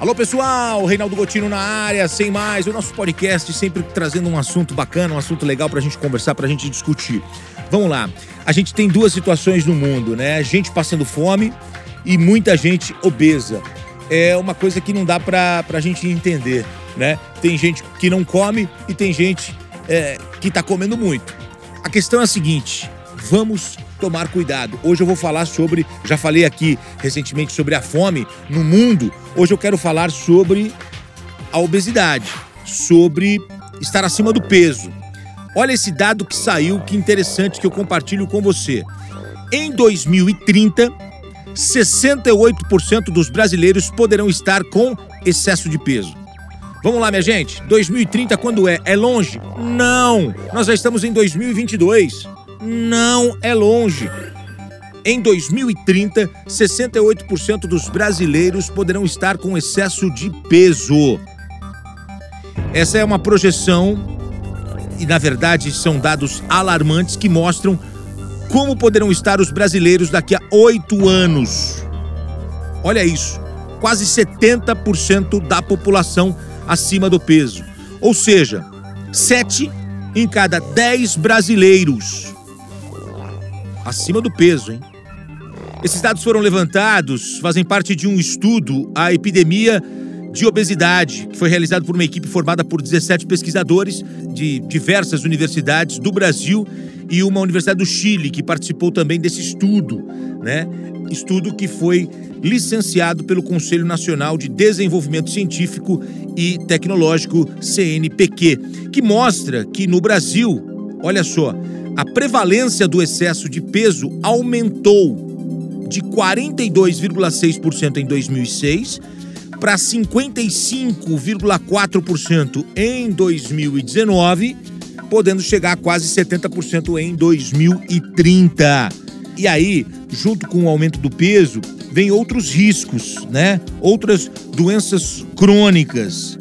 Alô pessoal, Reinaldo Gotino na área, sem mais, o nosso podcast sempre trazendo um assunto bacana, um assunto legal pra gente conversar, pra gente discutir. Vamos lá, a gente tem duas situações no mundo, né? Gente passando fome e muita gente obesa. É uma coisa que não dá pra, pra gente entender, né? Tem gente que não come e tem gente é, que tá comendo muito. A questão é a seguinte, vamos tomar cuidado. Hoje eu vou falar sobre, já falei aqui recentemente sobre a fome no mundo. Hoje eu quero falar sobre a obesidade, sobre estar acima do peso. Olha esse dado que saiu, que interessante que eu compartilho com você. Em 2030, 68% dos brasileiros poderão estar com excesso de peso. Vamos lá, minha gente. 2030 quando é? É longe? Não. Nós já estamos em 2022 não é longe. Em 2030, 68% dos brasileiros poderão estar com excesso de peso. Essa é uma projeção e, na verdade, são dados alarmantes que mostram como poderão estar os brasileiros daqui a oito anos. Olha isso, quase 70% da população acima do peso. Ou seja, 7 em cada 10 brasileiros acima do peso, hein? Esses dados foram levantados, fazem parte de um estudo, a epidemia de obesidade, que foi realizado por uma equipe formada por 17 pesquisadores de diversas universidades do Brasil e uma universidade do Chile, que participou também desse estudo, né? Estudo que foi licenciado pelo Conselho Nacional de Desenvolvimento Científico e Tecnológico, CNPq, que mostra que no Brasil, olha só, a prevalência do excesso de peso aumentou de 42,6% em 2006 para 55,4% em 2019, podendo chegar a quase 70% em 2030. E aí, junto com o aumento do peso, vem outros riscos, né? Outras doenças crônicas.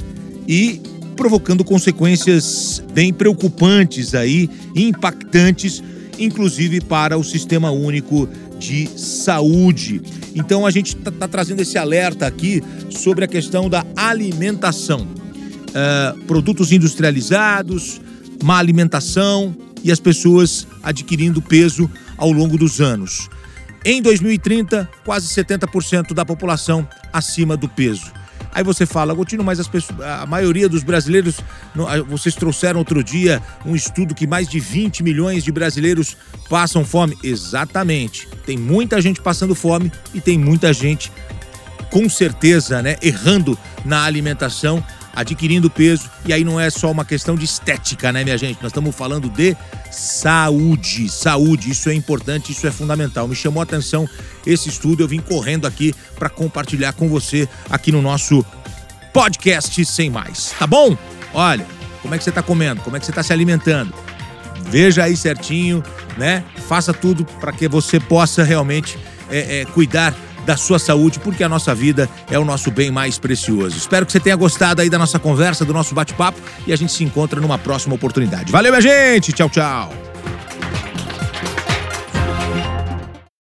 E provocando consequências bem preocupantes aí, impactantes, inclusive para o Sistema Único de Saúde. Então a gente está tá trazendo esse alerta aqui sobre a questão da alimentação. Uh, produtos industrializados, má alimentação e as pessoas adquirindo peso ao longo dos anos. Em 2030, quase 70% da população acima do peso. Aí você fala, Agostinho, mas as pessoas, a maioria dos brasileiros, vocês trouxeram outro dia um estudo que mais de 20 milhões de brasileiros passam fome. Exatamente. Tem muita gente passando fome e tem muita gente, com certeza, né, errando na alimentação adquirindo peso. E aí não é só uma questão de estética, né, minha gente? Nós estamos falando de saúde. Saúde, isso é importante, isso é fundamental. Me chamou a atenção esse estudo, eu vim correndo aqui para compartilhar com você aqui no nosso podcast Sem Mais. Tá bom? Olha, como é que você está comendo? Como é que você está se alimentando? Veja aí certinho, né? Faça tudo para que você possa realmente é, é, cuidar da sua saúde, porque a nossa vida é o nosso bem mais precioso. Espero que você tenha gostado aí da nossa conversa, do nosso bate-papo e a gente se encontra numa próxima oportunidade. Valeu, minha gente! Tchau, tchau!